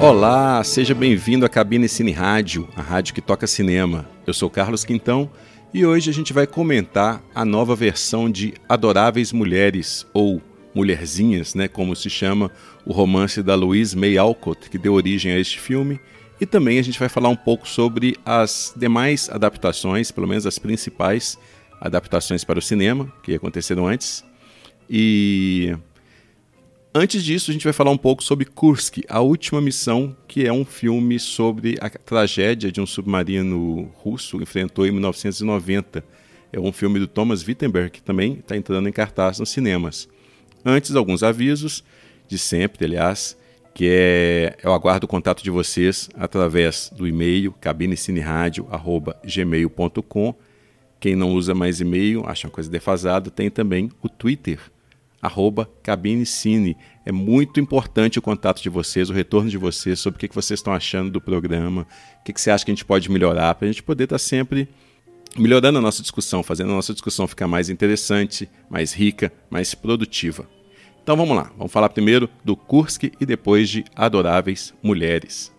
Olá, seja bem-vindo à Cabine Cine Rádio, a rádio que toca cinema. Eu sou Carlos Quintão e hoje a gente vai comentar a nova versão de Adoráveis Mulheres, ou Mulherzinhas, né, como se chama o romance da Louise May Alcott, que deu origem a este filme. E também a gente vai falar um pouco sobre as demais adaptações, pelo menos as principais adaptações para o cinema, que aconteceram antes. E Antes disso, a gente vai falar um pouco sobre Kursk, a última missão, que é um filme sobre a tragédia de um submarino russo que enfrentou em 1990. É um filme do Thomas Wittenberg, que também está entrando em cartaz nos cinemas. Antes, alguns avisos, de sempre, aliás, que é eu aguardo o contato de vocês através do e-mail cabinecineradio@gmail.com. Quem não usa mais e-mail, acha uma coisa defasada, tem também o Twitter arroba cabinecine. É muito importante o contato de vocês, o retorno de vocês sobre o que, vocês estão achando do programa, o que, você acha que a gente pode melhorar, para a gente poder estar tá sempre melhorando a nossa discussão, fazendo a nossa discussão ficar mais interessante, mais rica, mais produtiva. Então vamos lá, vamos falar primeiro do Kursk e depois de Adoráveis Mulheres.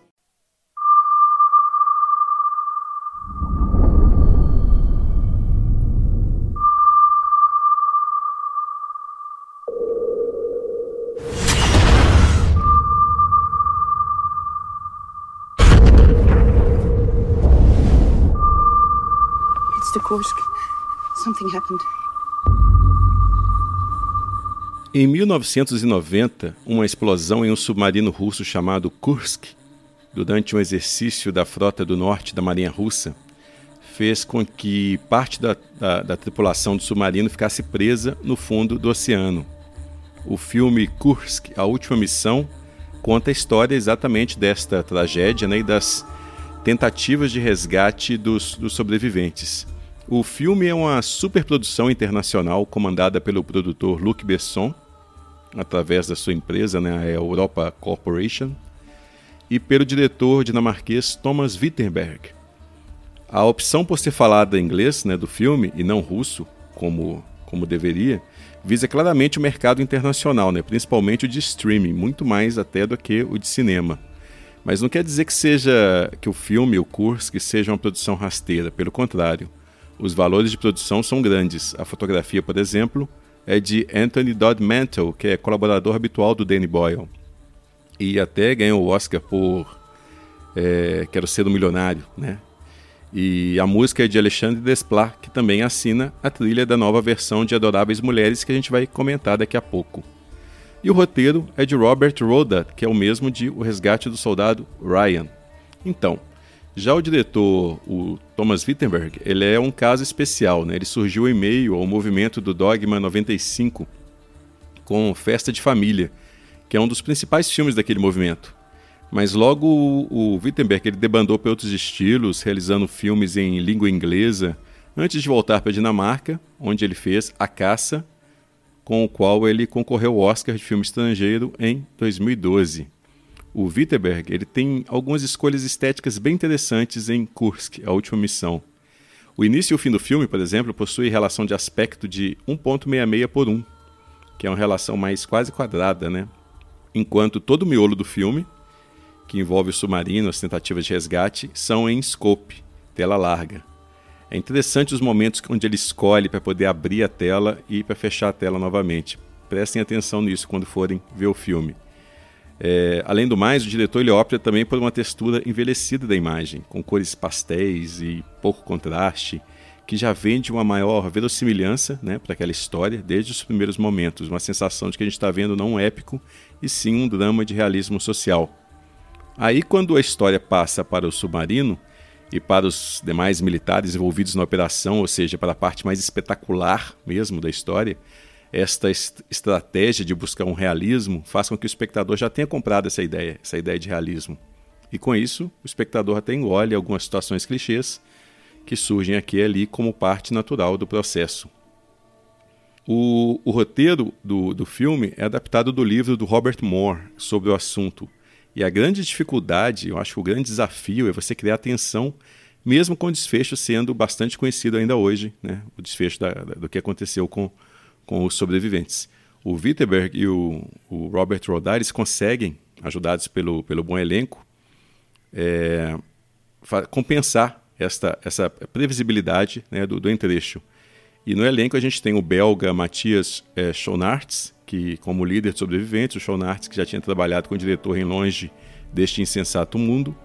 Kursk. Something happened. Em 1990, uma explosão em um submarino russo chamado Kursk, durante um exercício da frota do norte da Marinha Russa, fez com que parte da, da, da, tripulação do submarino ficasse presa no fundo do oceano. O filme Kursk, A Última Missão, conta a história exatamente desta tragédia né, e das tentativas de resgate dos, dos sobreviventes. O filme é uma superprodução internacional comandada pelo produtor Luc Besson, através da sua empresa, né, a Europa Corporation, e pelo diretor dinamarquês Thomas Wittenberg. A opção por ser falada em inglês né, do filme e não russo, como, como deveria, visa claramente o mercado internacional, né, principalmente o de streaming, muito mais até do que o de cinema. Mas não quer dizer que seja que o filme, o curso, que seja uma produção rasteira, pelo contrário. Os valores de produção são grandes. A fotografia, por exemplo, é de Anthony Dodd Mantle, que é colaborador habitual do Danny Boyle. E até ganhou o Oscar por é, Quero Ser um Milionário, né? E a música é de Alexandre Desplat, que também assina a trilha da nova versão de Adoráveis Mulheres, que a gente vai comentar daqui a pouco. E o roteiro é de Robert Roda, que é o mesmo de O Resgate do Soldado Ryan. Então, já o diretor, o Thomas Wittenberg, ele é um caso especial, né? Ele surgiu em meio ao movimento do Dogma 95 com Festa de Família, que é um dos principais filmes daquele movimento. Mas logo o, Wittenberg ele debandou para outros estilos, realizando filmes em língua inglesa, antes de voltar para a Dinamarca, onde ele fez A Caça, com o qual ele concorreu ao Oscar de filme estrangeiro em 2012 o Wittenberg ele tem algumas escolhas estéticas bem interessantes em Kursk, a última missão. O início e o fim do filme, por exemplo, possui relação de aspecto de 1.66 por 1, que é uma relação mais quase quadrada, né? Enquanto todo o miolo do filme, que envolve o submarino, as tentativas de resgate, são em scope, tela larga. É interessante os momentos onde ele escolhe para poder abrir a tela e para fechar a tela novamente. Prestem atenção nisso quando forem ver o filme. É, além do mais, o diretor ele opta também por uma textura envelhecida da imagem, com cores pastéis e pouco contraste, que já vende uma maior verossimilhança né, para aquela história desde os primeiros momentos, uma sensação de que a gente está vendo não um épico, e sim um drama de realismo social. Aí, quando a história passa para o submarino e para os demais militares envolvidos na operação, ou seja, para a parte mais espetacular mesmo da história, esta est estratégia de buscar um realismo faz com que o espectador já tenha comprado essa ideia, essa ideia de realismo. E com isso, o espectador até engole algumas situações clichês que surgem aqui e ali como parte natural do processo. O, o roteiro do, do filme é adaptado do livro do Robert Moore sobre o assunto. E a grande dificuldade, eu acho que o grande desafio é você criar tensão mesmo com o desfecho sendo bastante conhecido ainda hoje, né? o desfecho da, da, do que aconteceu com, com os sobreviventes. O Wittenberg e o, o Robert Rodares conseguem, ajudados pelo, pelo bom elenco, é, compensar esta, essa previsibilidade né, do, do entrecho. E no elenco a gente tem o belga Matias é, Schoenaerts, que como líder de sobreviventes, o Schoenaerts que já tinha trabalhado com o diretor em Longe deste insensato mundo,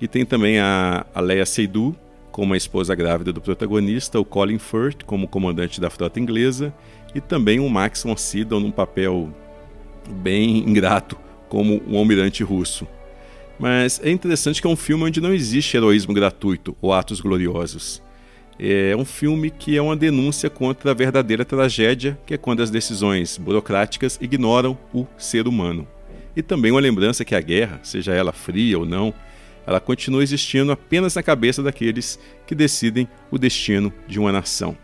e tem também a, a Leia Seydoux, como a esposa grávida do protagonista, o Colin Firth como comandante da frota inglesa, e também o Max von Sydow num papel bem ingrato como um almirante russo. Mas é interessante que é um filme onde não existe heroísmo gratuito ou atos gloriosos. É um filme que é uma denúncia contra a verdadeira tragédia, que é quando as decisões burocráticas ignoram o ser humano. E também uma lembrança que a guerra, seja ela fria ou não, ela continua existindo apenas na cabeça daqueles que decidem o destino de uma nação.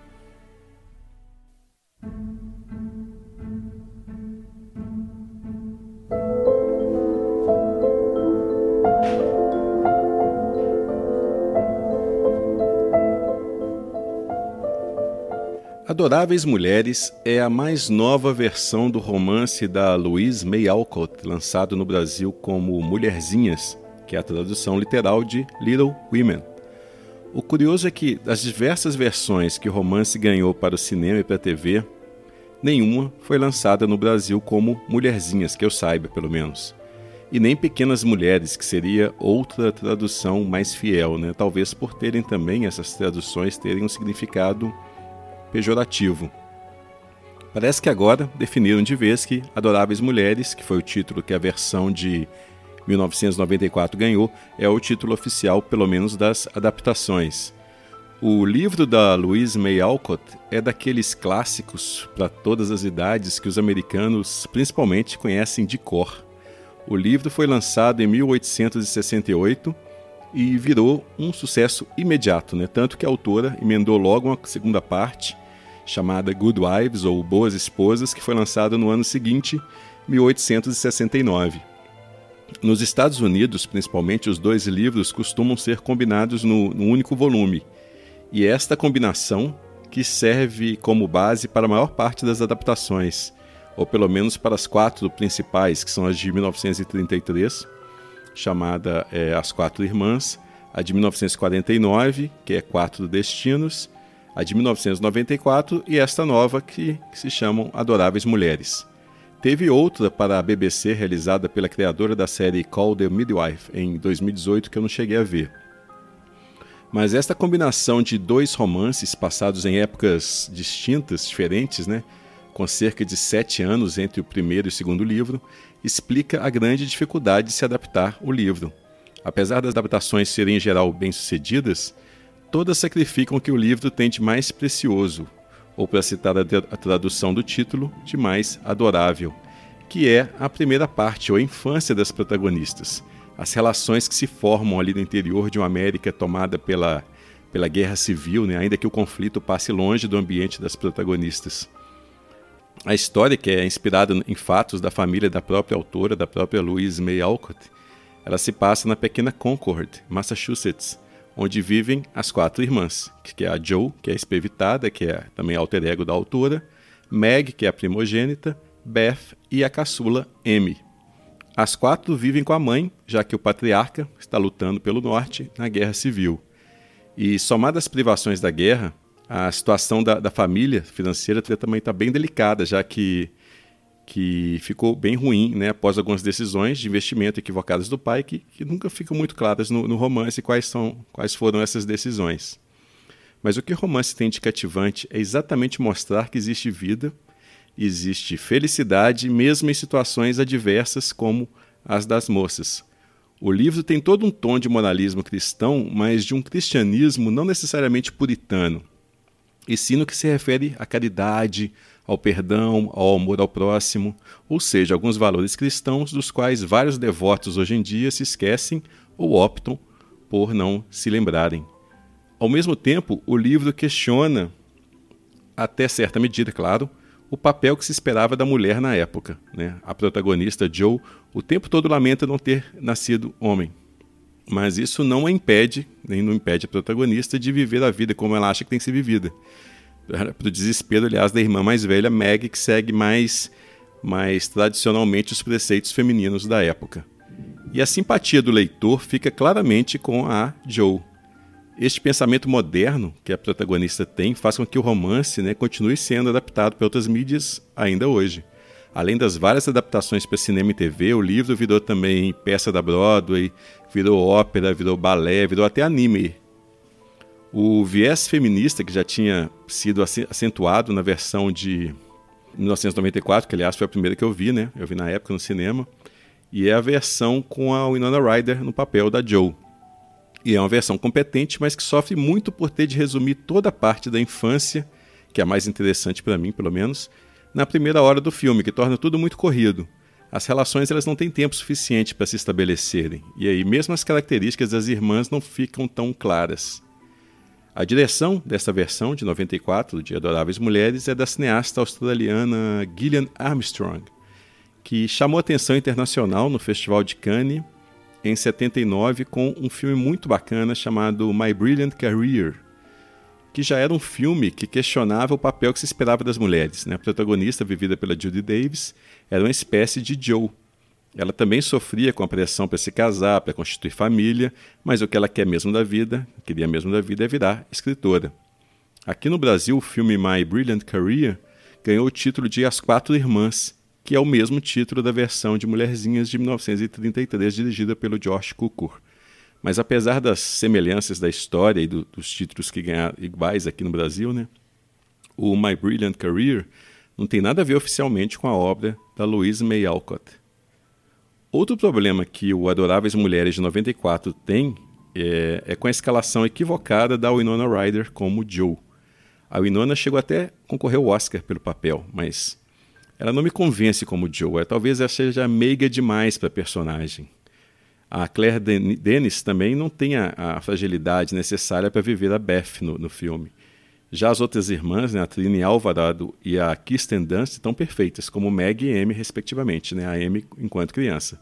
Adoráveis Mulheres é a mais nova versão do romance da Louise May Alcott, lançado no Brasil como Mulherzinhas, que é a tradução literal de Little Women. O curioso é que, das diversas versões que o romance ganhou para o cinema e para a TV, nenhuma foi lançada no Brasil como Mulherzinhas, que eu saiba, pelo menos. E nem Pequenas Mulheres, que seria outra tradução mais fiel, né? talvez por terem também essas traduções terem um significado pejorativo. Parece que agora definiram de vez que Adoráveis Mulheres, que foi o título que a versão de 1994 ganhou, é o título oficial, pelo menos das adaptações. O livro da Louise May Alcott é daqueles clássicos para todas as idades que os americanos principalmente conhecem de cor. O livro foi lançado em 1868 e virou um sucesso imediato, né? tanto que a autora emendou logo uma segunda parte chamada Good Wives ou Boas Esposas, que foi lançada no ano seguinte, 1869. Nos Estados Unidos, principalmente, os dois livros costumam ser combinados no, no único volume. E é esta combinação que serve como base para a maior parte das adaptações, ou pelo menos para as quatro principais, que são as de 1933, chamada é, As Quatro Irmãs, a de 1949, que é Quatro Destinos, a de 1994 e esta nova que, que se chamam Adoráveis Mulheres. Teve outra para a BBC realizada pela criadora da série Call the Midwife em 2018 que eu não cheguei a ver. Mas esta combinação de dois romances passados em épocas distintas, diferentes, né, com cerca de sete anos entre o primeiro e o segundo livro, explica a grande dificuldade de se adaptar o livro. Apesar das adaptações serem em geral bem-sucedidas, todas sacrificam o que o livro tem de mais precioso, ou para citar a, a tradução do título, de mais adorável, que é a primeira parte, ou a infância das protagonistas, as relações que se formam ali no interior de uma América tomada pela, pela guerra civil, né? ainda que o conflito passe longe do ambiente das protagonistas. A história, que é inspirada em fatos da família da própria autora, da própria Louise May Alcott, ela se passa na pequena Concord, Massachusetts, onde vivem as quatro irmãs, que é a Joe, que é a espevitada, que é também alter ego da autora, Meg, que é a primogênita, Beth e a caçula Amy. As quatro vivem com a mãe, já que o patriarca está lutando pelo norte na guerra civil. E somadas as privações da guerra, a situação da, da família financeira também está bem delicada, já que que ficou bem ruim né, após algumas decisões de investimento equivocadas do pai, que, que nunca ficam muito claras no, no, romance quais, são, quais foram essas decisões. Mas o que o romance tem de cativante é exatamente mostrar que existe vida, existe felicidade, mesmo em situações adversas como as das moças. O livro tem todo um tom de moralismo cristão, mas de um cristianismo não necessariamente puritano, e sim no que se refere à caridade, ao perdão, ao amor ao próximo, ou seja, alguns valores cristãos dos quais vários devotos hoje em dia se esquecem ou optam por não se lembrarem. Ao mesmo tempo, o livro questiona, até certa medida, claro, o papel que se esperava da mulher na época. Né? A protagonista, Joe, o tempo todo lamenta não ter nascido homem. Mas isso não a impede, nem não impede a protagonista de viver a vida como ela acha que tem que ser vivida. Para o desespero, aliás, da irmã mais velha, Meg, que segue mais, mais tradicionalmente os preceitos femininos da época. E a simpatia do leitor fica claramente com a Joe. Este pensamento moderno que a protagonista tem faz com que o romance né, continue sendo adaptado para outras mídias ainda hoje. Além das várias adaptações para cinema e TV, o livro virou também peça da Broadway, virou ópera, virou balé, virou até anime. O viés feminista, que já tinha sido acentuado na versão de 1994, que aliás foi a primeira que eu vi, né? Eu vi na época no cinema, e é a versão com a Winona Ryder no papel da Joe. E é uma versão competente, mas que sofre muito por ter de resumir toda a parte da infância, que é a mais interessante para mim, pelo menos, na primeira hora do filme, que torna tudo muito corrido. As relações elas não têm tempo suficiente para se estabelecerem, e aí mesmo as características das irmãs não ficam tão claras. A direção desta versão de 94 de Adoráveis Mulheres é da cineasta australiana Gillian Armstrong, que chamou atenção internacional no Festival de Cannes em 79 com um filme muito bacana chamado My Brilliant Career, que já era um filme que questionava o papel que se esperava das mulheres. Né? A protagonista, vivida pela Judy Davis, era uma espécie de Joe. Ela também sofria com a pressão para se casar, para constituir família, mas o que ela quer mesmo da vida, queria mesmo da vida, é virar escritora. Aqui no Brasil, o filme My Brilliant Career ganhou o título de As Quatro Irmãs, que é o mesmo título da versão de Mulherzinhas de 1933, dirigida pelo Josh Cukor. Mas apesar das semelhanças da história e do, dos títulos que ganharam iguais aqui no Brasil, né, o My Brilliant Career não tem nada a ver oficialmente com a obra da Louise May Alcott. Outro problema que o Adoráveis Mulheres de 94 tem é, é com a escalação equivocada da Winona Ryder como Joe. A Winona chegou até concorrer ao Oscar pelo papel, mas ela não me convence como Joe. É, talvez ela seja meiga demais para a personagem. A Claire Denis também não tem a, a fragilidade necessária para viver a Beth no, no, filme. Já as outras irmãs, né, a Trini Alvarado e a Kirsten Dunst, estão perfeitas, como Meg e Amy, respectivamente, né, a Amy enquanto criança.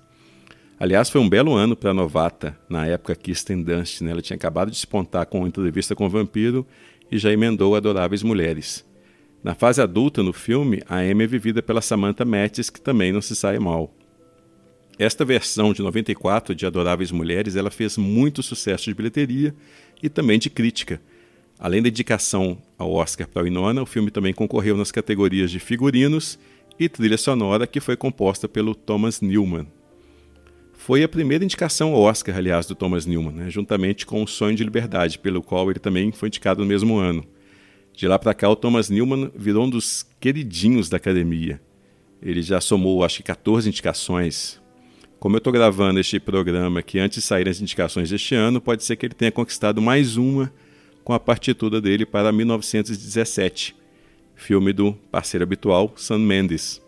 Aliás, foi um belo ano para a novata, na época Kirsten Dunst. Né, ela tinha acabado de despontar com uma entrevista com o vampiro e já emendou Adoráveis Mulheres. Na fase adulta, no filme, a Amy é vivida pela Samantha Mattis, que também não se sai mal. Esta versão de 94 de Adoráveis Mulheres ela fez muito sucesso de bilheteria e também de crítica. Além da indicação ao Oscar para Winona, o filme também concorreu nas categorias de figurinos e trilha sonora, que foi composta pelo Thomas Newman. Foi a primeira indicação ao Oscar, aliás, do Thomas Newman, né, juntamente com O Sonho de Liberdade, pelo qual ele também foi indicado no mesmo ano. De lá para cá, o Thomas Newman virou um dos queridinhos da academia. Ele já somou, acho que, 14 indicações como eu estou gravando este programa que antes de saírem as indicações deste ano, pode ser que ele tenha conquistado mais uma com a partitura dele para 1917, filme do parceiro habitual Sam Mendes.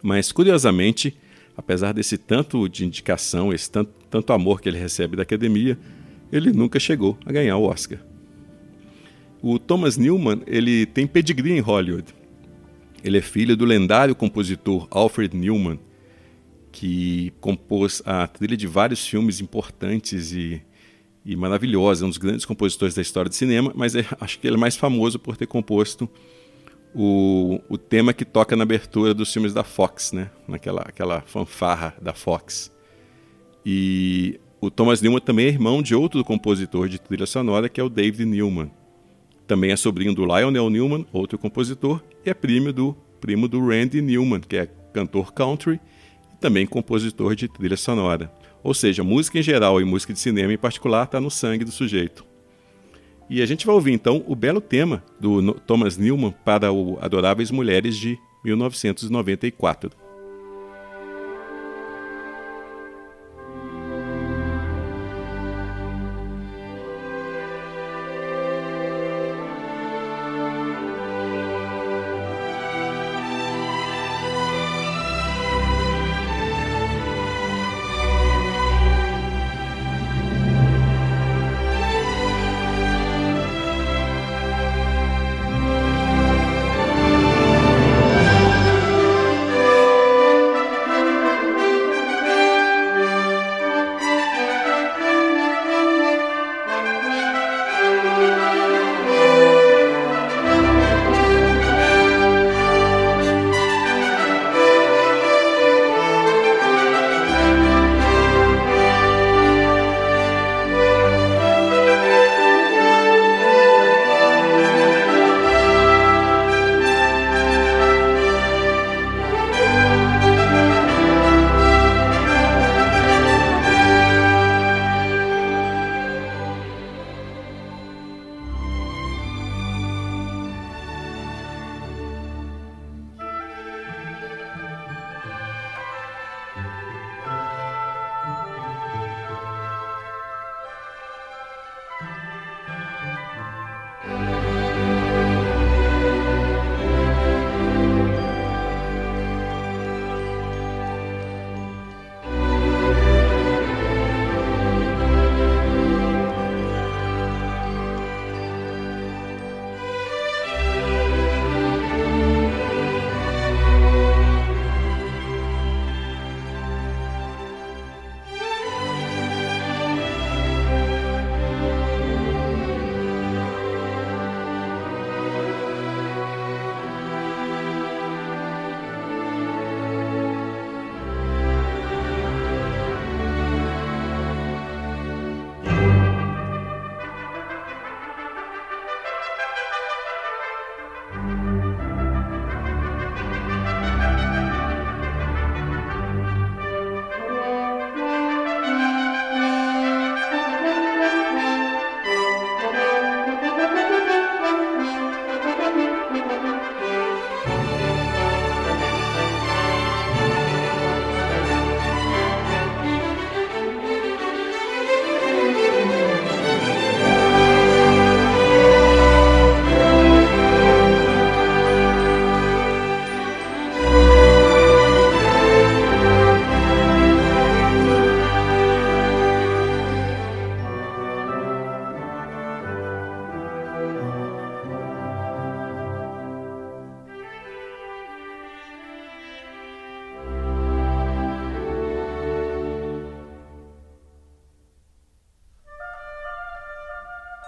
Mas curiosamente, apesar desse tanto de indicação, esse tanto, tanto amor que ele recebe da academia, ele nunca chegou a ganhar o Oscar. O Thomas Newman ele tem pedigree em Hollywood. Ele é filho do lendário compositor Alfred Newman, que compôs a trilha de vários filmes importantes e, e maravilhosos, é um dos grandes compositores da história do cinema, mas é, acho que ele é mais famoso por ter composto o, o tema que toca na abertura dos filmes da Fox, né? naquela aquela fanfarra da Fox. E o Thomas Newman também é irmão de outro compositor de trilha sonora, que é o David Newman. Também é sobrinho do Lionel Newman, outro compositor, e é primo do, primo do Randy Newman, que é cantor country também compositor de trilha sonora. Ou seja, música em geral e música de cinema em particular está no sangue do sujeito. E a gente vai ouvir então o belo tema do Thomas Newman para o Adoráveis Mulheres de 1994.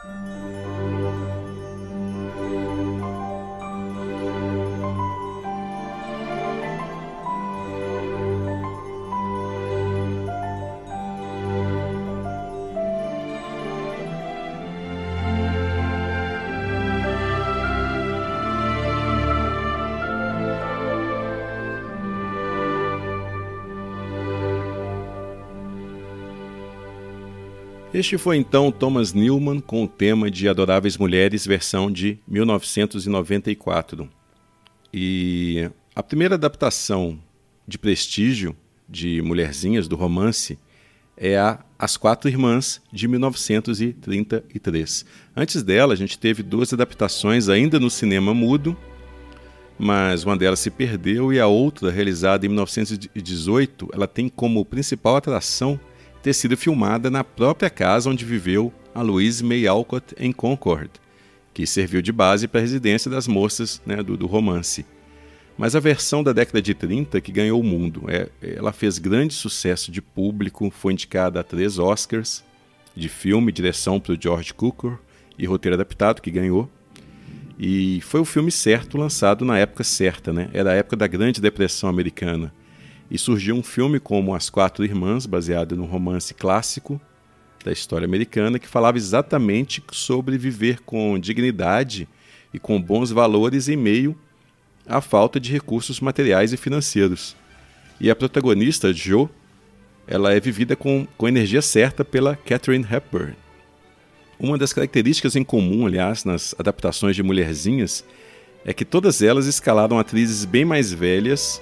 Música Este foi então Thomas Newman com o tema de Adoráveis Mulheres, versão de 1994. E a primeira adaptação de prestígio de Mulherzinhas do romance é a As Quatro Irmãs, de 1933. Antes dela, a gente teve duas adaptações ainda no cinema mudo, mas uma delas se perdeu e a outra, realizada em 1918, ela tem como principal atração ter sido filmada na própria casa onde viveu a Louise May Alcott em Concord, que serviu de base para a residência das moças né, do, do, romance. Mas a versão da década de 30 que ganhou o mundo. É, ela fez grande sucesso de público, foi indicada a três Oscars de filme, direção para o George Cukor e roteiro adaptado, que ganhou. E foi o filme certo lançado na época certa, né? Era a época da Grande Depressão Americana e surgiu um filme como As Quatro Irmãs, baseado num romance clássico da história americana, que falava exatamente sobre viver com dignidade e com bons valores em meio à falta de recursos materiais e financeiros. E a protagonista, Jo, ela é vivida com, com energia certa pela Catherine Hepburn. Uma das características em comum, aliás, nas adaptações de Mulherzinhas, é que todas elas escalaram atrizes bem mais velhas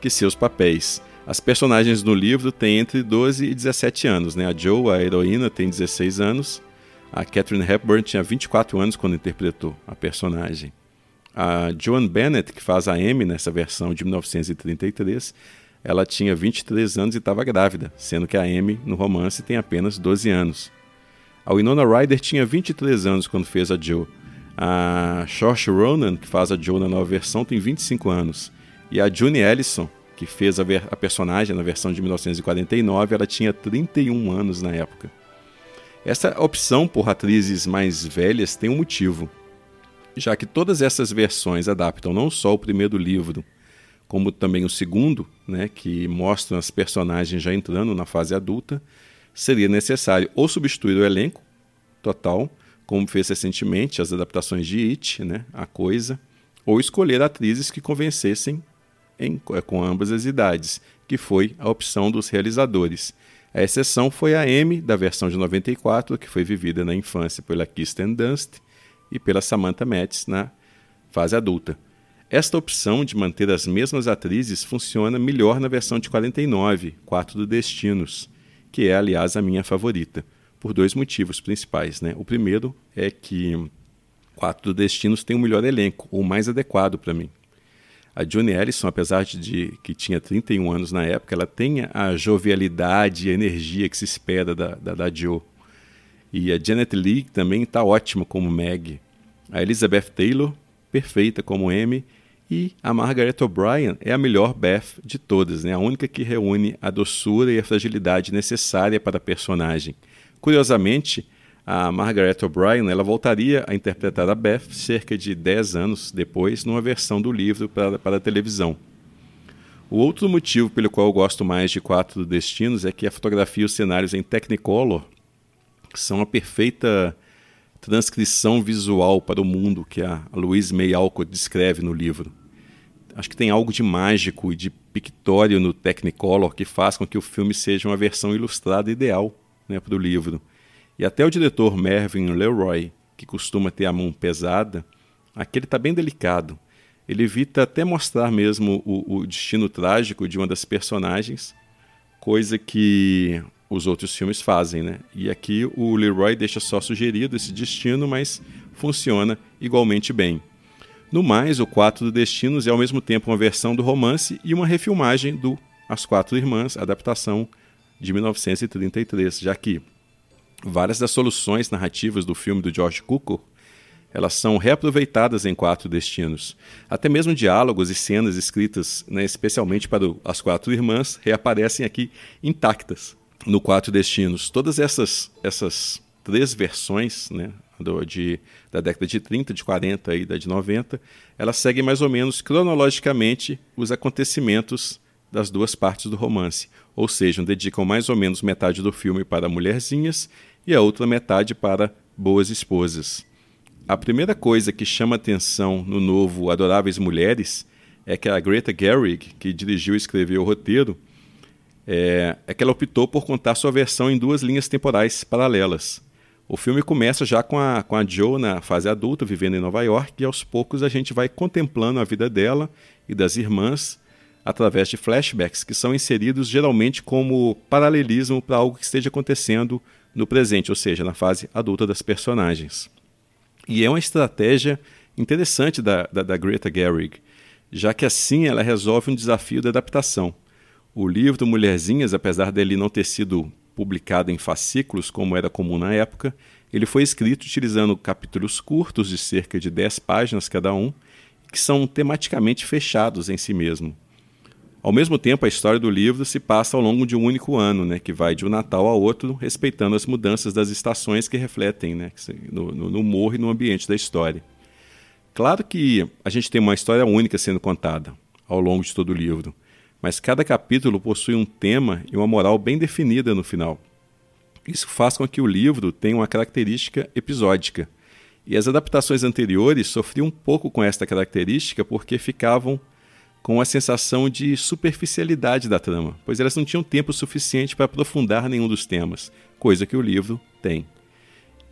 que seus papéis. As personagens no livro têm entre 12 e 17 anos. Né? A Joe, a heroína, tem 16 anos. A Catherine Hepburn tinha 24 anos quando interpretou a personagem. A Joan Bennett, que faz a Amy nessa versão de 1933, ela tinha 23 anos e estava grávida, sendo que a Amy, no romance, tem apenas 12 anos. A Winona Ryder tinha 23 anos quando fez a Joe. A Saoirse Ronan, que faz a Joe na nova versão, tem 25 anos. E a June Ellison, que fez a, a, personagem na versão de 1949, ela tinha 31 anos na época. Essa opção por atrizes mais velhas tem um motivo, já que todas essas versões adaptam não só o primeiro livro, como também o segundo, né, que mostram as personagens já entrando na fase adulta, seria necessário ou substituir o elenco total, como fez recentemente as adaptações de It, né, A Coisa, ou escolher atrizes que convencessem em, é, com ambas as idades, que foi a opção dos realizadores. A exceção foi a M, da versão de 94, que foi vivida na infância pela Kirsten Dunst e pela Samantha Metz na fase adulta. Esta opção de manter as mesmas atrizes funciona melhor na versão de 49, Quatro do Destinos, que é, aliás, a minha favorita, por dois motivos principais. Né? O primeiro é que Quatro do Destinos tem o melhor elenco, o mais adequado para mim. A Johnny Ellison, apesar de que tinha 31 anos na época, ela tem a jovialidade e a energia que se espera da, da, da. E a Janet Leigh também está ótima como Meg. A Elizabeth Taylor, perfeita como Amy. E a Margaret O'Brien é a melhor Beth de todas, né? a única que reúne a doçura e a fragilidade necessária para a personagem. Curiosamente, a Margaret O'Brien ela voltaria a interpretar a Beth cerca de 10 anos depois, numa versão do livro para, para a televisão. O outro motivo pelo qual eu gosto mais de Quatro Destinos é que a fotografia e os cenários em Technicolor são a perfeita transcrição visual para o mundo que a Louise May Alcott descreve no livro. Acho que tem algo de mágico e de pictório no Technicolor que faz com que o filme seja uma versão ilustrada ideal né, para o livro. E até o diretor Mervyn Leroy, que costuma ter a mão pesada, aqui ele está bem delicado. Ele evita até mostrar mesmo o, o destino trágico de uma das personagens, coisa que os outros filmes fazem, né? E aqui o Leroy deixa só sugerido esse destino, mas funciona igualmente bem. No mais, o Quatro Destinos é ao mesmo tempo uma versão do romance e uma refilmagem do As Quatro Irmãs, adaptação de 1933, já que Várias das soluções narrativas do filme do George Cukor elas são reaproveitadas em Quatro Destinos. Até mesmo diálogos e cenas escritas né, especialmente para as quatro irmãs reaparecem aqui intactas no Quatro Destinos. Todas essas, essas três versões, né, do, de, da década de 30, de 40 e da de 90, ela segue mais ou menos cronologicamente os acontecimentos das duas partes do romance, ou seja, dedicam mais ou menos metade do filme para mulherzinhas e a outra metade para boas esposas. A primeira coisa que chama atenção no novo Adoráveis Mulheres é que a Greta Gerwig, que dirigiu e escreveu o roteiro, é, é que ela optou por contar sua versão em duas linhas temporais paralelas. O filme começa já com a, com a Joe na fase adulta, vivendo em Nova York, e aos poucos a gente vai contemplando a vida dela e das irmãs através de flashbacks que são inseridos geralmente como paralelismo para algo que esteja acontecendo no presente, ou seja, na fase adulta das personagens. E é uma estratégia interessante da, da, da Greta Gerwig, já que assim ela resolve um desafio da adaptação. O livro Mulherzinhas, apesar dele não ter sido publicado em fascículos como era comum na época, ele foi escrito utilizando capítulos curtos de cerca de 10 páginas cada um, que são tematicamente fechados em si mesmo. Ao mesmo tempo, a história do livro se passa ao longo de um único ano, né, que vai de um Natal a outro, respeitando as mudanças das estações que refletem né, no, no, no humor e no ambiente da história. Claro que a gente tem uma história única sendo contada ao longo de todo o livro, mas cada capítulo possui um tema e uma moral bem definida no final. Isso faz com que o livro tenha uma característica episódica. E as adaptações anteriores sofriam um pouco com esta característica porque ficavam com a sensação de superficialidade da trama, pois elas não tinham tempo suficiente para aprofundar nenhum dos temas, coisa que o livro tem.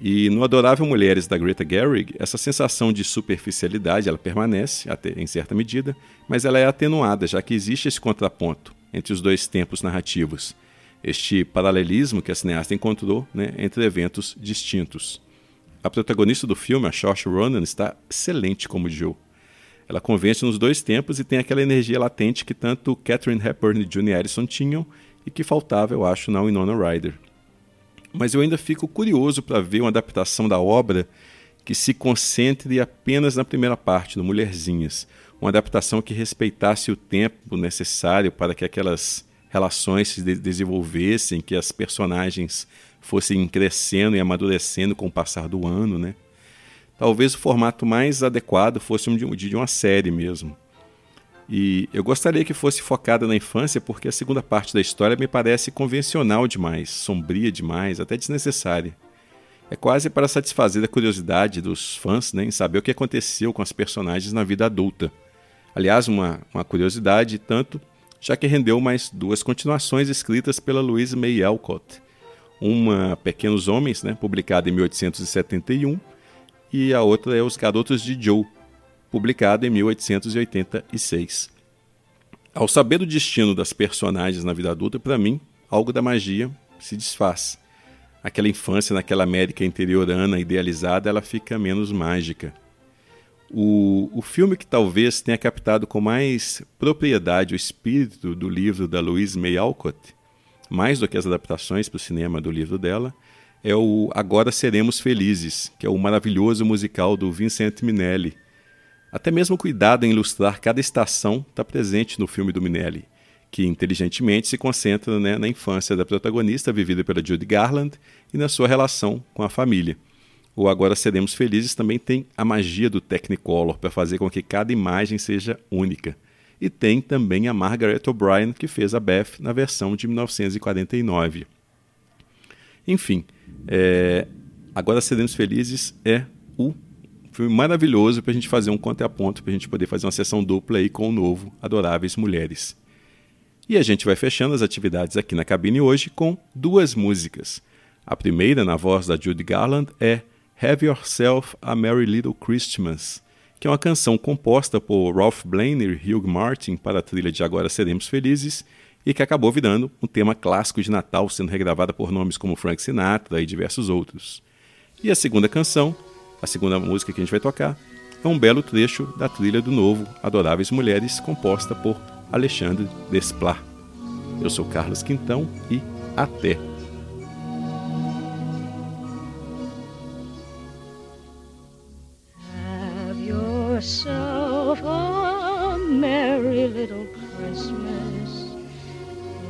E no Adorável Mulheres da Greta Gerwig, essa sensação de superficialidade ela permanece até em certa medida, mas ela é atenuada, já que existe esse contraponto entre os dois tempos narrativos, este paralelismo que a cineasta encontrou né, entre eventos distintos. A protagonista do filme, a Saoirse Ronan, está excelente como Jill. Ela convence nos dois tempos e tem aquela energia latente que tanto Catherine Hepburn e June Harrison tinham e que faltava, eu acho, na Winona Ryder. Mas eu ainda fico curioso para ver uma adaptação da obra que se concentre apenas na primeira parte, no Mulherzinhas. Uma adaptação que respeitasse o tempo necessário para que aquelas relações se desenvolvessem, que as personagens fossem crescendo e amadurecendo com o passar do ano, né? Talvez o formato mais adequado fosse um de, de uma série mesmo. E eu gostaria que fosse focada na infância, porque a segunda parte da história me parece convencional demais, sombria demais, até desnecessária. É quase para satisfazer a curiosidade dos fãs né, em saber o que aconteceu com as personagens na vida adulta. Aliás, uma, uma curiosidade tanto, já que rendeu mais duas continuações escritas pela Louise May Alcott. Uma Pequenos Homens, né, publicada em 1871, e a outra é Os Garotos de Joe, publicado em 1886. Ao saber do destino das personagens na vida adulta, para mim, algo da magia se desfaz. Aquela infância naquela América interiorana idealizada, ela fica menos mágica. O, o filme que talvez tenha captado com mais propriedade o espírito do livro da Louise May Alcott, mais do que as adaptações para o cinema do livro dela, é o Agora Seremos Felizes, que é o maravilhoso musical do Vincent Minelli. Até mesmo o cuidado em ilustrar cada estação está presente no filme do Minelli, que inteligentemente se concentra né, na infância da protagonista, vivida pela Judy Garland, e na sua relação com a família. O Agora Seremos Felizes também tem a magia do Technicolor para fazer com que cada imagem seja única. E tem também a Margaret O'Brien, que fez a Beth na versão de 1949. Enfim, é, Agora Seremos Felizes é o filme maravilhoso para a gente fazer um contraponto, para a gente poder fazer uma sessão dupla aí com o novo Adoráveis Mulheres. E a gente vai fechando as atividades aqui na cabine hoje com duas músicas. A primeira, na voz da Judy Garland, é Have Yourself a Merry Little Christmas, que é uma canção composta por Ralph Blaine e Hugh Martin para a trilha de Agora Seremos Felizes e que acabou virando um tema clássico de Natal, sendo regravada por nomes como Frank Sinatra e diversos outros. E a segunda canção, a segunda música que a gente vai tocar, é um belo trecho da trilha do novo Adoráveis Mulheres, composta por Alexandre Desplat. Eu sou Carlos Quintão e até! Have yourself a merry little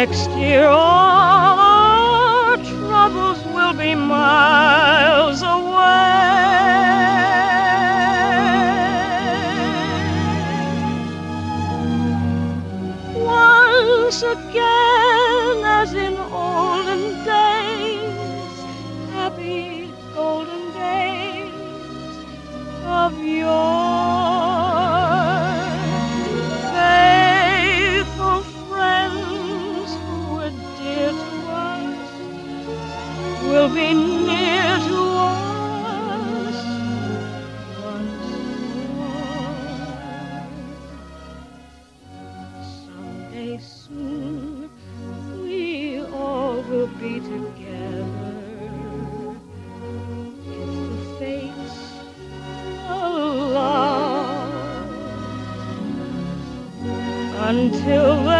Next year all until the